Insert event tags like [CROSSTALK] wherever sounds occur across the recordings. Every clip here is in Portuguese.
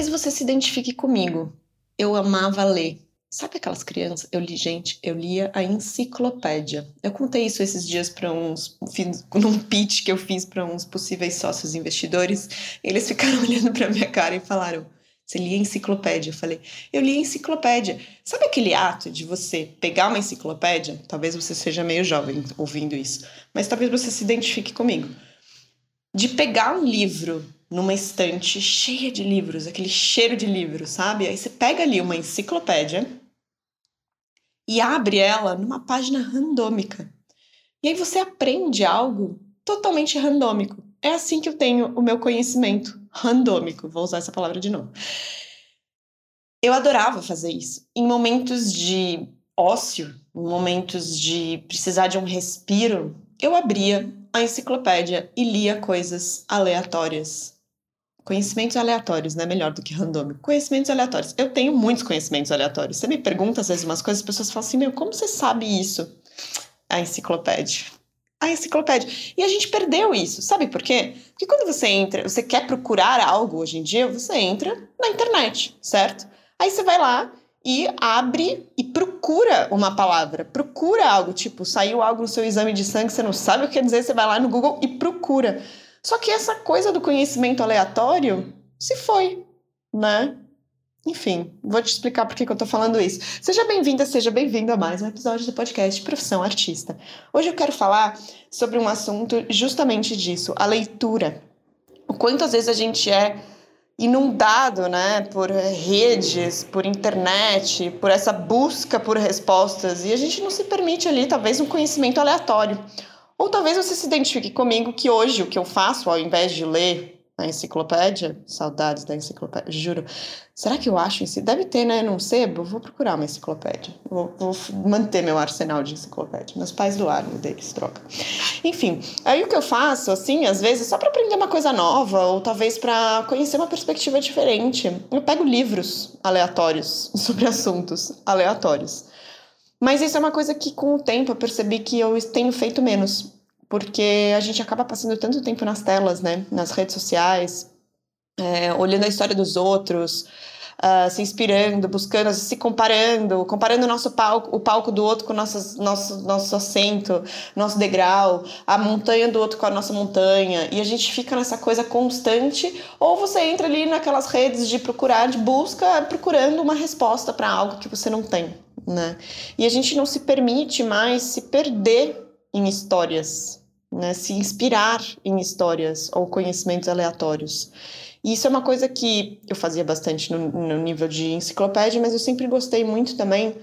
Talvez você se identifique comigo. Eu amava ler. Sabe aquelas crianças? Eu li, gente, eu lia a enciclopédia. Eu contei isso esses dias para uns. [LAUGHS] Num pitch que eu fiz para uns possíveis sócios investidores. Eles ficaram [LAUGHS] olhando para minha cara e falaram: Você lia enciclopédia? Eu falei: Eu li enciclopédia. Sabe aquele ato de você pegar uma enciclopédia? Talvez você seja meio jovem ouvindo isso, mas talvez você se identifique comigo. De pegar um livro numa estante cheia de livros, aquele cheiro de livros, sabe? Aí você pega ali uma enciclopédia e abre ela numa página randômica. E aí você aprende algo totalmente randômico. É assim que eu tenho o meu conhecimento randômico. Vou usar essa palavra de novo. Eu adorava fazer isso. Em momentos de ócio, em momentos de precisar de um respiro, eu abria a enciclopédia e lia coisas aleatórias Conhecimentos aleatórios, né? Melhor do que randômico. Conhecimentos aleatórios. Eu tenho muitos conhecimentos aleatórios. Você me pergunta às vezes umas coisas, as pessoas falam assim: meu, como você sabe isso? A enciclopédia. A enciclopédia. E a gente perdeu isso. Sabe por quê? Porque quando você entra, você quer procurar algo hoje em dia, você entra na internet, certo? Aí você vai lá e abre e procura uma palavra. Procura algo, tipo, saiu algo no seu exame de sangue, você não sabe o que quer dizer, você vai lá no Google e procura. Só que essa coisa do conhecimento aleatório se foi, né? Enfim, vou te explicar por que, eu tô falando isso. Seja bem-vinda, seja bem-vindo a mais um episódio do podcast Profissão Artista. Hoje eu quero falar sobre um assunto justamente disso, a leitura. O quanto às vezes a gente é inundado, né, por redes, por internet, por essa busca por respostas e a gente não se permite ali talvez um conhecimento aleatório ou talvez você se identifique comigo que hoje o que eu faço, ao invés de ler a enciclopédia, saudades da enciclopédia, juro. Será que eu acho isso? Deve ter, né? Num sebo? Vou procurar uma enciclopédia. Vou, vou manter meu arsenal de enciclopédia. Meus pais doaram deles, troca. Enfim, aí o que eu faço, assim, às vezes, só para aprender uma coisa nova, ou talvez para conhecer uma perspectiva diferente. Eu pego livros aleatórios [LAUGHS] sobre assuntos aleatórios. Mas isso é uma coisa que, com o tempo, eu percebi que eu tenho feito menos. Porque a gente acaba passando tanto tempo nas telas, né? Nas redes sociais, é, olhando a história dos outros, uh, se inspirando, buscando, se comparando, comparando o nosso palco, o palco do outro com nosso, nosso, nosso assento, nosso degrau, a montanha do outro com a nossa montanha. E a gente fica nessa coisa constante, ou você entra ali naquelas redes de procurar, de busca, procurando uma resposta para algo que você não tem né? E a gente não se permite mais se perder em histórias, né? Se inspirar em histórias ou conhecimentos aleatórios. E isso é uma coisa que eu fazia bastante no, no nível de enciclopédia, mas eu sempre gostei muito também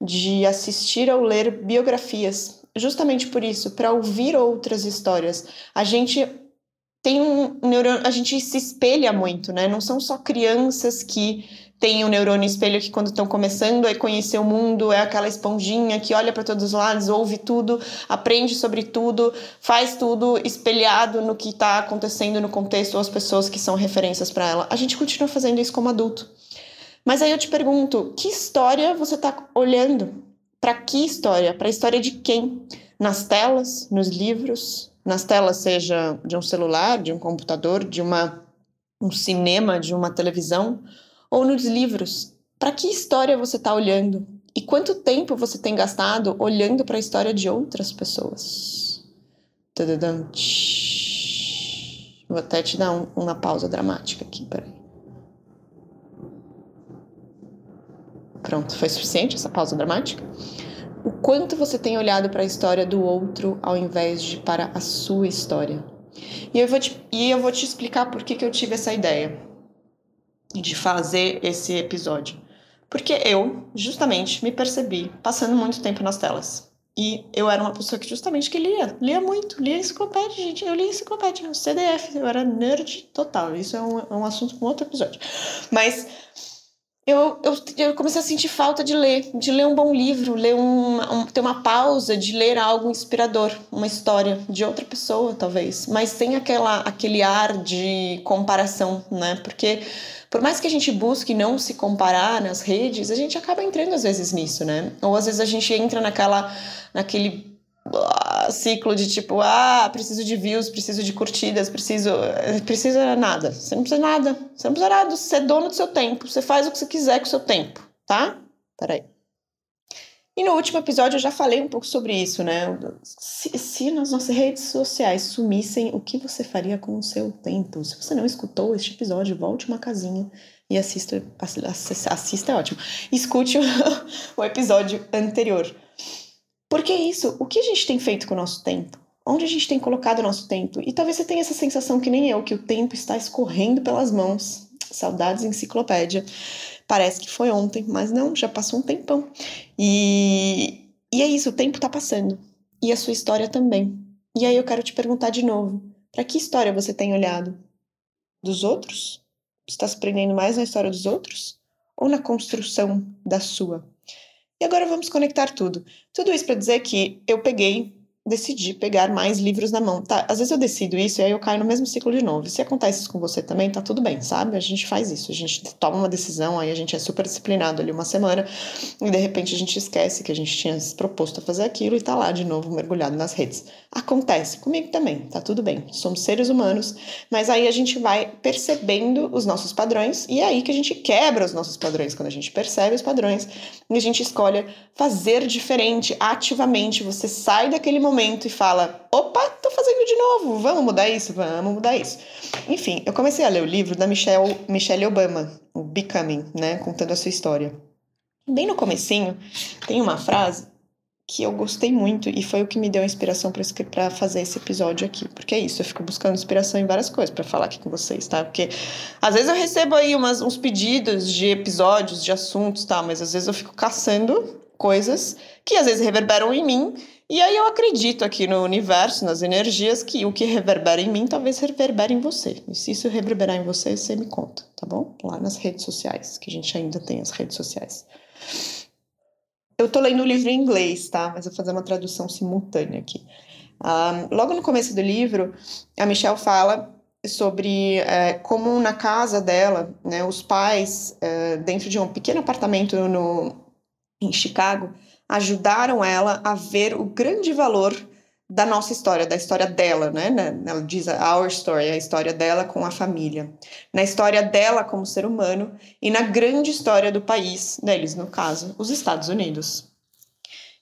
de assistir ou ler biografias, justamente por isso, para ouvir outras histórias. A gente tem um neurônio, a gente se espelha muito, né? Não são só crianças que tem o um neurônio espelho que quando estão começando a conhecer o mundo é aquela esponjinha que olha para todos os lados, ouve tudo, aprende sobre tudo, faz tudo espelhado no que está acontecendo no contexto ou as pessoas que são referências para ela. A gente continua fazendo isso como adulto. Mas aí eu te pergunto, que história você está olhando? Para que história? Para a história de quem? Nas telas, nos livros, nas telas seja de um celular, de um computador, de uma um cinema, de uma televisão, ou nos livros. Para que história você está olhando? E quanto tempo você tem gastado olhando para a história de outras pessoas? Vou até te dar um, uma pausa dramática aqui, peraí. Pronto, foi suficiente essa pausa dramática? O quanto você tem olhado para a história do outro ao invés de para a sua história? E eu vou te, e eu vou te explicar por que, que eu tive essa ideia de fazer esse episódio. Porque eu, justamente, me percebi passando muito tempo nas telas. E eu era uma pessoa que justamente que lia, lia muito, lia enciclopédia, gente. Eu lia enciclopédia, CDF, eu era nerd total. Isso é um, é um assunto para outro episódio. Mas eu, eu, eu, comecei a sentir falta de ler, de ler um bom livro, ler um, um, ter uma pausa, de ler algo inspirador, uma história de outra pessoa, talvez. Mas sem aquela, aquele ar de comparação, né? Porque por mais que a gente busque não se comparar nas redes, a gente acaba entrando às vezes nisso, né? Ou às vezes a gente entra naquela, naquele ciclo de tipo, ah, preciso de views, preciso de curtidas, preciso. Precisa nada. Você não precisa nada. Você não precisa nada. Você é dono do seu tempo. Você faz o que você quiser com o seu tempo, tá? Peraí. E no último episódio eu já falei um pouco sobre isso, né? Se, se nas nossas redes sociais sumissem, o que você faria com o seu tempo? Se você não escutou este episódio, volte uma casinha e assista. Assista, assista é ótimo. Escute o, [LAUGHS] o episódio anterior. Porque é isso, o que a gente tem feito com o nosso tempo? Onde a gente tem colocado o nosso tempo? E talvez você tenha essa sensação que nem eu, que o tempo está escorrendo pelas mãos. Saudades enciclopédia. Parece que foi ontem, mas não, já passou um tempão. E, e é isso, o tempo está passando. E a sua história também. E aí eu quero te perguntar de novo: para que história você tem olhado? Dos outros? Está se prendendo mais na história dos outros? Ou na construção da sua? E agora vamos conectar tudo. Tudo isso para dizer que eu peguei decidi pegar mais livros na mão. Tá, às vezes eu decido isso e aí eu caio no mesmo ciclo de novo. Se acontece isso com você também, tá tudo bem, sabe? A gente faz isso, a gente toma uma decisão, aí a gente é super disciplinado ali uma semana e de repente a gente esquece que a gente tinha se proposto a fazer aquilo e tá lá de novo mergulhado nas redes. Acontece comigo também, tá tudo bem. Somos seres humanos, mas aí a gente vai percebendo os nossos padrões e é aí que a gente quebra os nossos padrões quando a gente percebe os padrões e a gente escolhe fazer diferente ativamente. Você sai daquele momento momento e fala: opa, tô fazendo de novo, vamos mudar isso, vamos mudar isso. Enfim, eu comecei a ler o livro da Michelle, Michelle Obama, o Becoming, né, contando a sua história. Bem no comecinho, tem uma frase que eu gostei muito e foi o que me deu a inspiração para fazer esse episódio aqui. Porque é isso, eu fico buscando inspiração em várias coisas para falar aqui com vocês, tá? Porque às vezes eu recebo aí umas, uns pedidos de episódios, de assuntos, tá? Mas às vezes eu fico caçando coisas que às vezes reverberam em mim e aí eu acredito aqui no universo, nas energias, que o que reverbera em mim talvez reverbere em você. E se isso reverberar em você, você me conta, tá bom? Lá nas redes sociais, que a gente ainda tem as redes sociais. Eu tô lendo o livro em inglês, tá? Mas vou fazer uma tradução simultânea aqui. Um, logo no começo do livro, a Michelle fala sobre é, como na casa dela, né, os pais, é, dentro de um pequeno apartamento no, em Chicago, ajudaram ela a ver o grande valor da nossa história, da história dela, né? Ela diz a our story, a história dela com a família, na história dela como ser humano e na grande história do país deles, no caso, os Estados Unidos.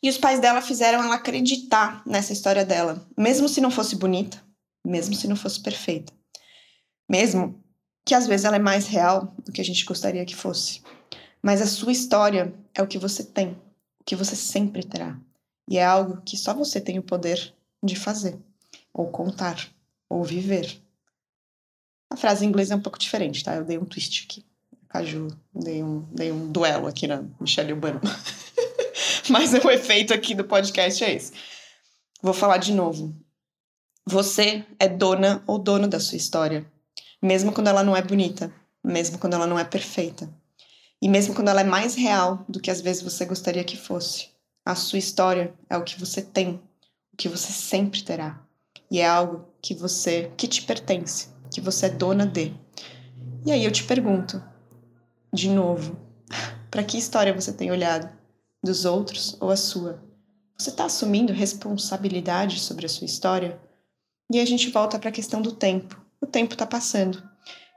E os pais dela fizeram ela acreditar nessa história dela, mesmo se não fosse bonita, mesmo se não fosse perfeita, mesmo que às vezes ela é mais real do que a gente gostaria que fosse. Mas a sua história é o que você tem que você sempre terá. E é algo que só você tem o poder de fazer, ou contar, ou viver. A frase em inglês é um pouco diferente, tá? Eu dei um twist aqui. Caju, dei um, dei um duelo aqui na Michelle Urbano. [LAUGHS] Mas o efeito aqui do podcast é esse. Vou falar de novo. Você é dona ou dono da sua história, mesmo quando ela não é bonita, mesmo quando ela não é perfeita, e mesmo quando ela é mais real do que às vezes você gostaria que fosse. A sua história é o que você tem, o que você sempre terá. E é algo que você, que te pertence, que você é dona de. E aí eu te pergunto, de novo, [LAUGHS] para que história você tem olhado? Dos outros ou a sua? Você está assumindo responsabilidade sobre a sua história? E aí a gente volta para a questão do tempo. O tempo está passando.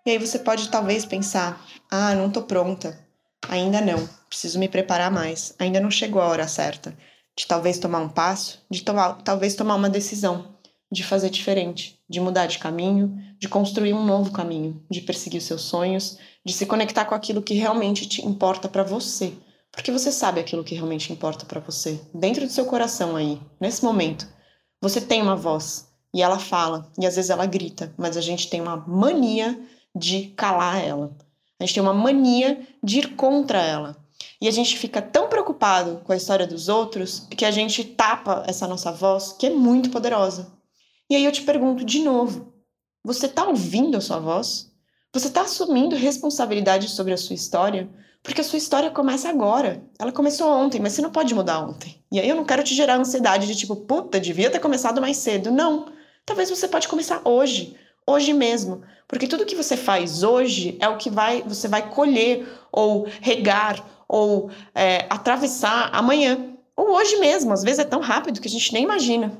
E aí você pode talvez pensar: ah, não estou pronta. Ainda não, preciso me preparar mais. Ainda não chegou a hora certa de talvez tomar um passo, de talvez tomar uma decisão, de fazer diferente, de mudar de caminho, de construir um novo caminho, de perseguir seus sonhos, de se conectar com aquilo que realmente te importa para você. Porque você sabe aquilo que realmente importa para você, dentro do seu coração aí, nesse momento. Você tem uma voz e ela fala, e às vezes ela grita, mas a gente tem uma mania de calar ela. A gente tem uma mania de ir contra ela. E a gente fica tão preocupado com a história dos outros que a gente tapa essa nossa voz, que é muito poderosa. E aí eu te pergunto de novo: você está ouvindo a sua voz? Você está assumindo responsabilidade sobre a sua história? Porque a sua história começa agora. Ela começou ontem, mas você não pode mudar ontem. E aí eu não quero te gerar ansiedade de tipo, puta, devia ter começado mais cedo. Não. Talvez você pode começar hoje hoje mesmo, porque tudo que você faz hoje é o que vai, você vai colher ou regar ou é, atravessar amanhã ou hoje mesmo. Às vezes é tão rápido que a gente nem imagina.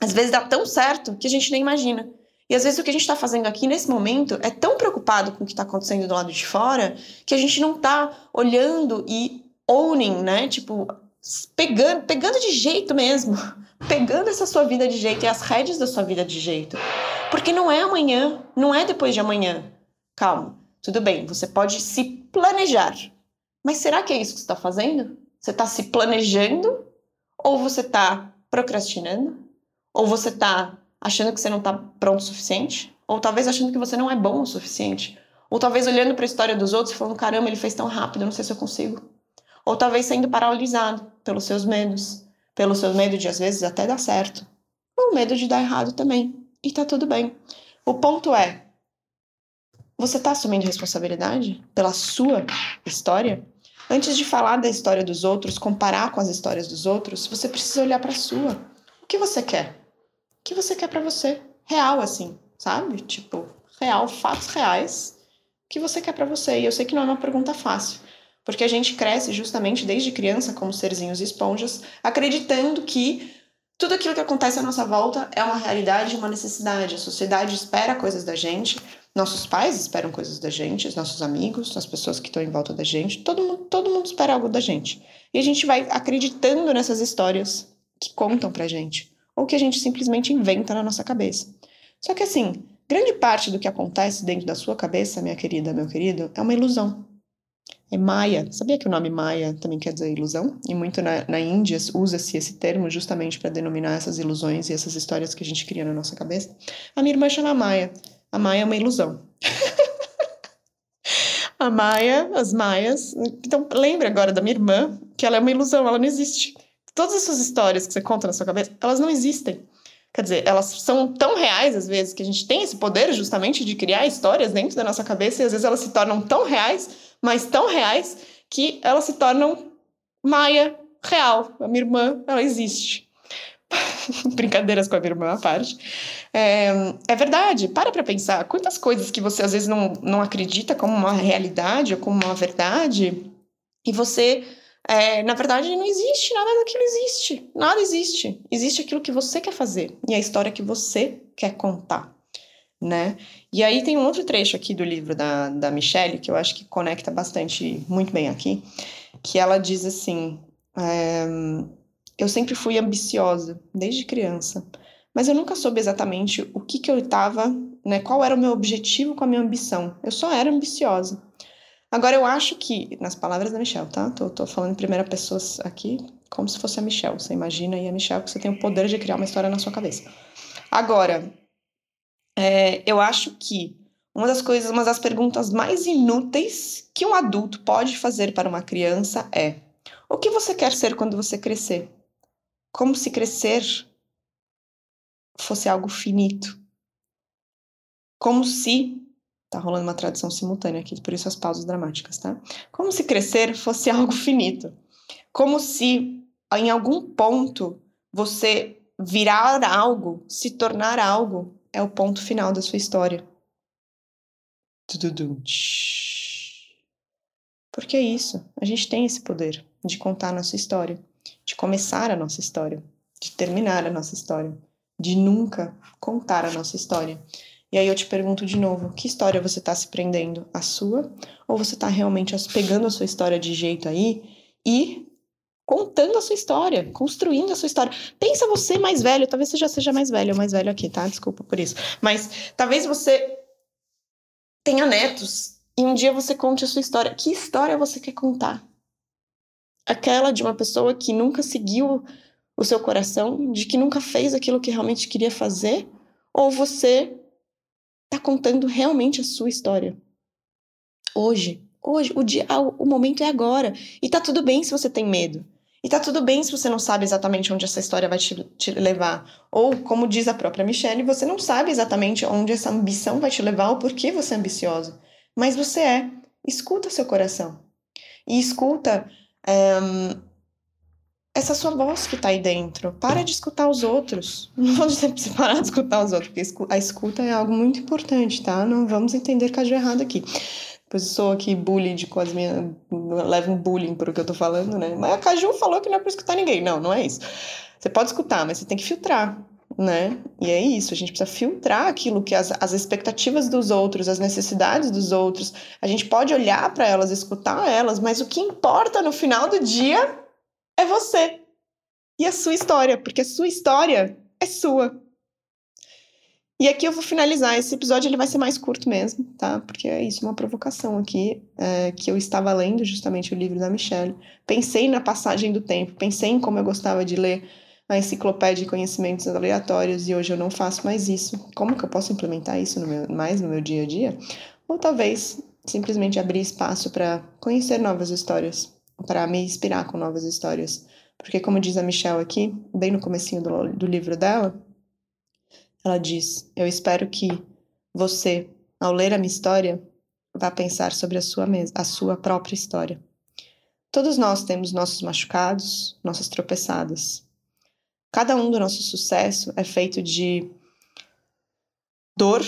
Às vezes dá tão certo que a gente nem imagina. E às vezes o que a gente está fazendo aqui nesse momento é tão preocupado com o que está acontecendo do lado de fora que a gente não está olhando e owning, né? Tipo, pegando, pegando de jeito mesmo. [LAUGHS] Pegando essa sua vida de jeito e as rédeas da sua vida de jeito. Porque não é amanhã, não é depois de amanhã. Calma, tudo bem, você pode se planejar. Mas será que é isso que você está fazendo? Você está se planejando? Ou você está procrastinando? Ou você está achando que você não está pronto o suficiente? Ou talvez achando que você não é bom o suficiente? Ou talvez olhando para a história dos outros e falando: caramba, ele fez tão rápido, não sei se eu consigo. Ou talvez sendo paralisado pelos seus medos, pelo seu medo de às vezes até dar certo, ou medo de dar errado também. E tá tudo bem. O ponto é: você tá assumindo responsabilidade pela sua história? Antes de falar da história dos outros, comparar com as histórias dos outros, você precisa olhar para a sua. O que você quer? O que você quer para você? Real assim, sabe? Tipo, real, fatos reais. O que você quer para você? E eu sei que não é uma pergunta fácil, porque a gente cresce justamente desde criança como serzinhos esponjas, acreditando que tudo aquilo que acontece à nossa volta é uma realidade, uma necessidade. A sociedade espera coisas da gente, nossos pais esperam coisas da gente, os nossos amigos, as pessoas que estão em volta da gente, todo mundo, todo mundo espera algo da gente. E a gente vai acreditando nessas histórias que contam pra gente, ou que a gente simplesmente inventa na nossa cabeça. Só que assim, grande parte do que acontece dentro da sua cabeça, minha querida, meu querido, é uma ilusão. É Maia. Sabia que o nome Maia também quer dizer ilusão? E muito na, na Índia usa-se esse termo justamente para denominar essas ilusões e essas histórias que a gente cria na nossa cabeça. A minha irmã chama Maia. A Maia é uma ilusão. [LAUGHS] a Maia, as Maias. Então, lembra agora da minha irmã que ela é uma ilusão, ela não existe. Todas essas histórias que você conta na sua cabeça, elas não existem. Quer dizer, elas são tão reais às vezes que a gente tem esse poder justamente de criar histórias dentro da nossa cabeça e às vezes elas se tornam tão reais, mas tão reais que elas se tornam Maia real. A minha irmã, ela existe. [LAUGHS] Brincadeiras com a minha irmã à parte. É, é verdade, para para pensar. Quantas coisas que você às vezes não, não acredita como uma realidade ou como uma verdade, e você, é, na verdade, não existe nada daquilo existe. Nada existe. Existe aquilo que você quer fazer e a história que você quer contar. Né? E aí tem um outro trecho aqui do livro da, da Michelle que eu acho que conecta bastante, muito bem aqui, que ela diz assim: é, Eu sempre fui ambiciosa, desde criança mas eu nunca soube exatamente o que, que eu estava, né, qual era o meu objetivo com a minha ambição. Eu só era ambiciosa. Agora, eu acho que, nas palavras da Michelle, tá? Tô, tô falando em primeira pessoa aqui, como se fosse a Michelle. Você imagina aí a Michelle que você tem o poder de criar uma história na sua cabeça. Agora, é, eu acho que uma das coisas, uma das perguntas mais inúteis que um adulto pode fazer para uma criança é: o que você quer ser quando você crescer? Como se crescer fosse algo finito. Como se. Tá rolando uma tradução simultânea aqui, por isso as pausas dramáticas, tá? Como se crescer fosse algo finito. Como se em algum ponto você virar algo, se tornar algo, é o ponto final da sua história. Porque é isso. A gente tem esse poder de contar a nossa história, de começar a nossa história, de terminar a nossa história de nunca contar a nossa história. E aí eu te pergunto de novo, que história você está se prendendo? A sua? Ou você está realmente pegando a sua história de jeito aí e contando a sua história, construindo a sua história. Pensa você mais velho, talvez você já seja mais velho, mais velho aqui, tá? Desculpa por isso. Mas talvez você tenha netos e um dia você conte a sua história. Que história você quer contar? Aquela de uma pessoa que nunca seguiu o seu coração de que nunca fez aquilo que realmente queria fazer? Ou você está contando realmente a sua história? Hoje, hoje, o dia, o momento é agora. E tá tudo bem se você tem medo. E tá tudo bem se você não sabe exatamente onde essa história vai te, te, levar. Ou, como diz a própria Michelle, você não sabe exatamente onde essa ambição vai te levar ou por que você é ambicioso. Mas você é. Escuta seu coração. E escuta um, essa sua voz que tá aí dentro. Para de escutar os outros. [LAUGHS] Não vou dizer pra você parar de escutar os outros, porque a escuta é algo muito importante, tá? Não vamos entender caju errado aqui. Sou aqui bullying com as minhas. Leva um bullying por o que eu tô falando, né? Mas a Caju falou que não é pra escutar ninguém. Não, não é isso. Você pode escutar, mas você tem que filtrar. né? E é isso, a gente precisa filtrar aquilo que as, as expectativas dos outros, as necessidades dos outros. A gente pode olhar para elas, escutar elas, mas o que importa no final do dia é você e a sua história, porque a sua história é sua. E aqui eu vou finalizar. Esse episódio ele vai ser mais curto mesmo, tá? Porque é isso, uma provocação aqui, é, que eu estava lendo justamente o livro da Michelle. Pensei na passagem do tempo, pensei em como eu gostava de ler a enciclopédia de conhecimentos aleatórios e hoje eu não faço mais isso. Como que eu posso implementar isso no meu, mais no meu dia a dia? Ou talvez simplesmente abrir espaço para conhecer novas histórias, para me inspirar com novas histórias. Porque como diz a Michelle aqui, bem no comecinho do, do livro dela, ela diz: "Eu espero que você, ao ler a minha história, vá pensar sobre a sua a sua própria história. Todos nós temos nossos machucados, nossas tropeçadas, Cada um do nosso sucesso é feito de dor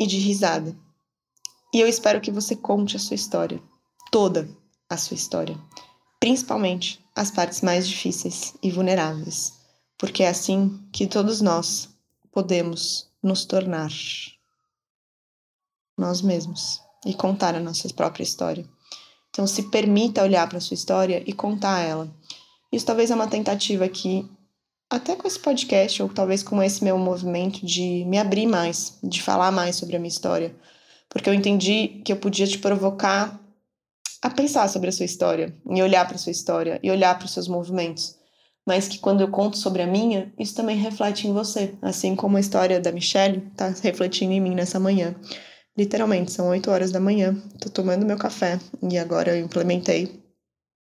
e de risada. E eu espero que você conte a sua história, toda a sua história, principalmente as partes mais difíceis e vulneráveis, porque é assim que todos nós podemos nos tornar nós mesmos e contar a nossa própria história. Então, se permita olhar para a sua história e contar ela. Isso talvez é uma tentativa aqui até com esse podcast, ou talvez com esse meu movimento de me abrir mais, de falar mais sobre a minha história. Porque eu entendi que eu podia te provocar a pensar sobre a sua história, e olhar para a sua história, e olhar para os seus movimentos. Mas que quando eu conto sobre a minha, isso também reflete em você, assim como a história da Michelle está refletindo em mim nessa manhã. Literalmente, são 8 horas da manhã, tô tomando meu café e agora eu implementei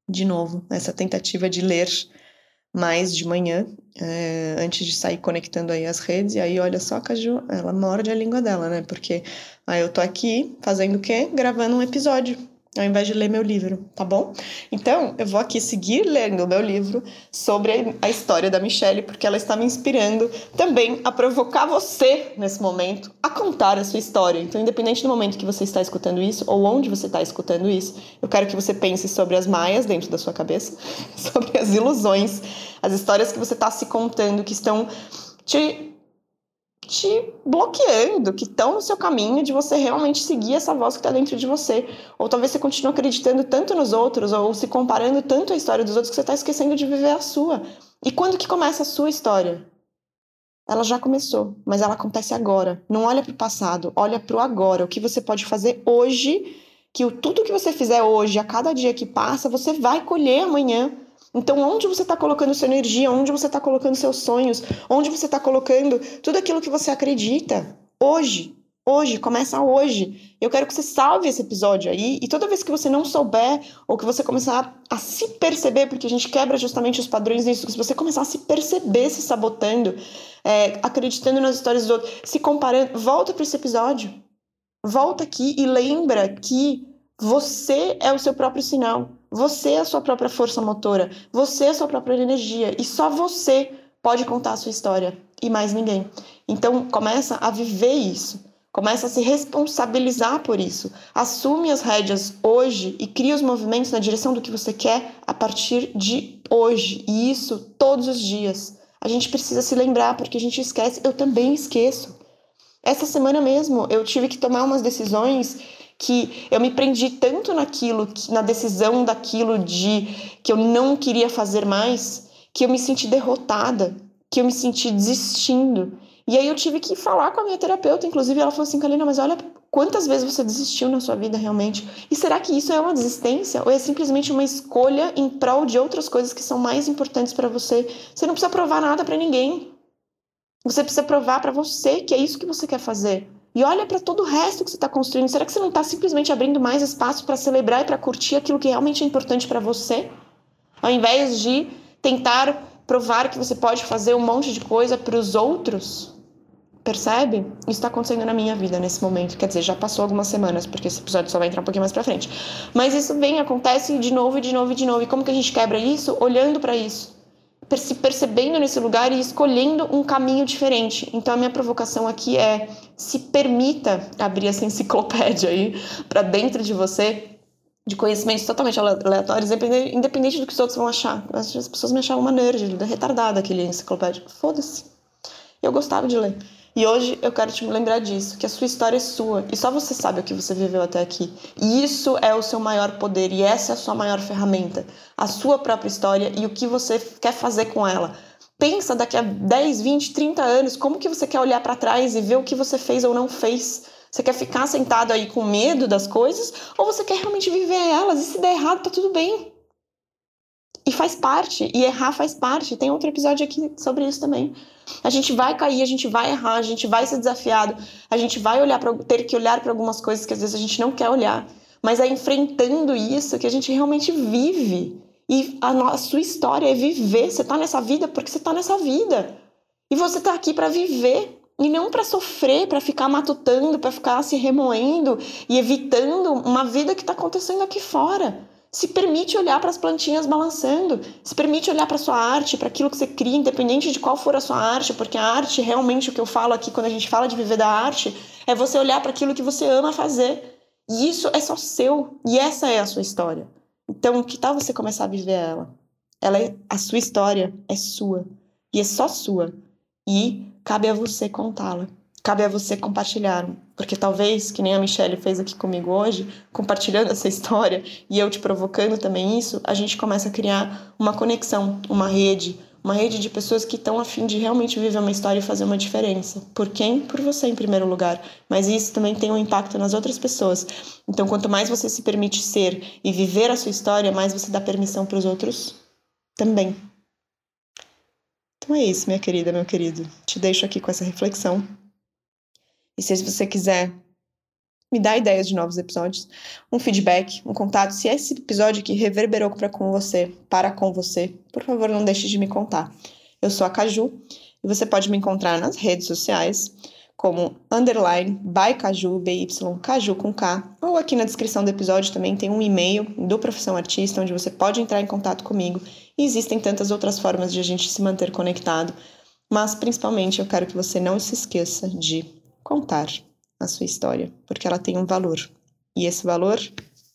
de novo essa tentativa de ler mais de manhã, é, antes de sair conectando aí as redes, e aí olha só a Caju, ela morde a língua dela, né? Porque aí eu tô aqui fazendo o quê? Gravando um episódio ao invés de ler meu livro, tá bom? Então, eu vou aqui seguir lendo meu livro sobre a história da Michelle, porque ela está me inspirando também a provocar você nesse momento a contar a sua história. Então, independente do momento que você está escutando isso ou onde você está escutando isso, eu quero que você pense sobre as maias dentro da sua cabeça, [LAUGHS] sobre as ilusões, as histórias que você está se contando que estão te te bloqueando, que estão no seu caminho de você realmente seguir essa voz que está dentro de você. Ou talvez você continue acreditando tanto nos outros, ou se comparando tanto à história dos outros, que você está esquecendo de viver a sua. E quando que começa a sua história? Ela já começou, mas ela acontece agora. Não olha para o passado, olha para o agora. O que você pode fazer hoje, que tudo que você fizer hoje, a cada dia que passa, você vai colher amanhã. Então, onde você está colocando sua energia, onde você está colocando seus sonhos, onde você está colocando tudo aquilo que você acredita? Hoje, hoje, começa hoje. Eu quero que você salve esse episódio aí e toda vez que você não souber ou que você começar a se perceber, porque a gente quebra justamente os padrões disso, se você começar a se perceber se sabotando, é, acreditando nas histórias dos outros, se comparando, volta para esse episódio. Volta aqui e lembra que você é o seu próprio sinal. Você é a sua própria força motora, você é a sua própria energia e só você pode contar a sua história e mais ninguém. Então começa a viver isso, começa a se responsabilizar por isso. Assume as rédeas hoje e cria os movimentos na direção do que você quer a partir de hoje e isso todos os dias. A gente precisa se lembrar porque a gente esquece, eu também esqueço. Essa semana mesmo eu tive que tomar umas decisões que eu me prendi tanto naquilo, na decisão daquilo de que eu não queria fazer mais, que eu me senti derrotada, que eu me senti desistindo. E aí eu tive que falar com a minha terapeuta, inclusive ela falou assim, Kalina, mas olha quantas vezes você desistiu na sua vida realmente. E será que isso é uma desistência ou é simplesmente uma escolha em prol de outras coisas que são mais importantes para você? Você não precisa provar nada para ninguém. Você precisa provar para você que é isso que você quer fazer. E olha para todo o resto que você está construindo. Será que você não está simplesmente abrindo mais espaço para celebrar e para curtir aquilo que realmente é importante para você? Ao invés de tentar provar que você pode fazer um monte de coisa para os outros? Percebe? Isso está acontecendo na minha vida nesse momento. Quer dizer, já passou algumas semanas, porque esse episódio só vai entrar um pouquinho mais pra frente. Mas isso vem, acontece de novo e de novo e de novo. E como que a gente quebra isso? Olhando para isso se percebendo nesse lugar e escolhendo um caminho diferente. Então a minha provocação aqui é se permita abrir essa enciclopédia aí para dentro de você de conhecimentos totalmente aleatórios, independente do que os outros vão achar. As pessoas me achavam uma nerd, retardada aquele enciclopédia. Foda-se. Eu gostava de ler. E hoje eu quero te lembrar disso, que a sua história é sua e só você sabe o que você viveu até aqui. E isso é o seu maior poder e essa é a sua maior ferramenta, a sua própria história e o que você quer fazer com ela. Pensa daqui a 10, 20, 30 anos, como que você quer olhar para trás e ver o que você fez ou não fez? Você quer ficar sentado aí com medo das coisas ou você quer realmente viver elas? E se der errado, tá tudo bem. E faz parte, e errar faz parte. Tem outro episódio aqui sobre isso também. A gente vai cair, a gente vai errar, a gente vai ser desafiado, a gente vai olhar para ter que olhar para algumas coisas que às vezes a gente não quer olhar. Mas é enfrentando isso que a gente realmente vive. E a, a sua história é viver. Você tá nessa vida porque você tá nessa vida. E você tá aqui para viver e não para sofrer, para ficar matutando, para ficar se remoendo e evitando uma vida que está acontecendo aqui fora. Se permite olhar para as plantinhas balançando, se permite olhar para sua arte, para aquilo que você cria, independente de qual for a sua arte, porque a arte, realmente, o que eu falo aqui quando a gente fala de viver da arte, é você olhar para aquilo que você ama fazer. E isso é só seu, e essa é a sua história. Então, que tal você começar a viver ela? Ela é a sua história, é sua, e é só sua. E cabe a você contá-la. Cabe a você compartilhar, porque talvez, que nem a Michelle fez aqui comigo hoje, compartilhando [LAUGHS] essa história e eu te provocando também isso, a gente começa a criar uma conexão, uma rede, uma rede de pessoas que estão a fim de realmente viver uma história e fazer uma diferença. Por quem? Por você em primeiro lugar. Mas isso também tem um impacto nas outras pessoas. Então, quanto mais você se permite ser e viver a sua história, mais você dá permissão para os outros também. Então é isso, minha querida, meu querido. Te deixo aqui com essa reflexão. E se você quiser me dar ideias de novos episódios, um feedback, um contato, se esse episódio aqui reverberou para com você, para com você, por favor, não deixe de me contar. Eu sou a Caju e você pode me encontrar nas redes sociais como underline by Caju, BY, Caju com K, ou aqui na descrição do episódio também tem um e-mail do Profissão Artista, onde você pode entrar em contato comigo. E existem tantas outras formas de a gente se manter conectado, mas principalmente eu quero que você não se esqueça de contar a sua história, porque ela tem um valor. E esse valor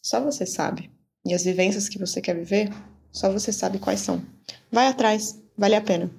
só você sabe. E as vivências que você quer viver, só você sabe quais são. Vai atrás, vale a pena.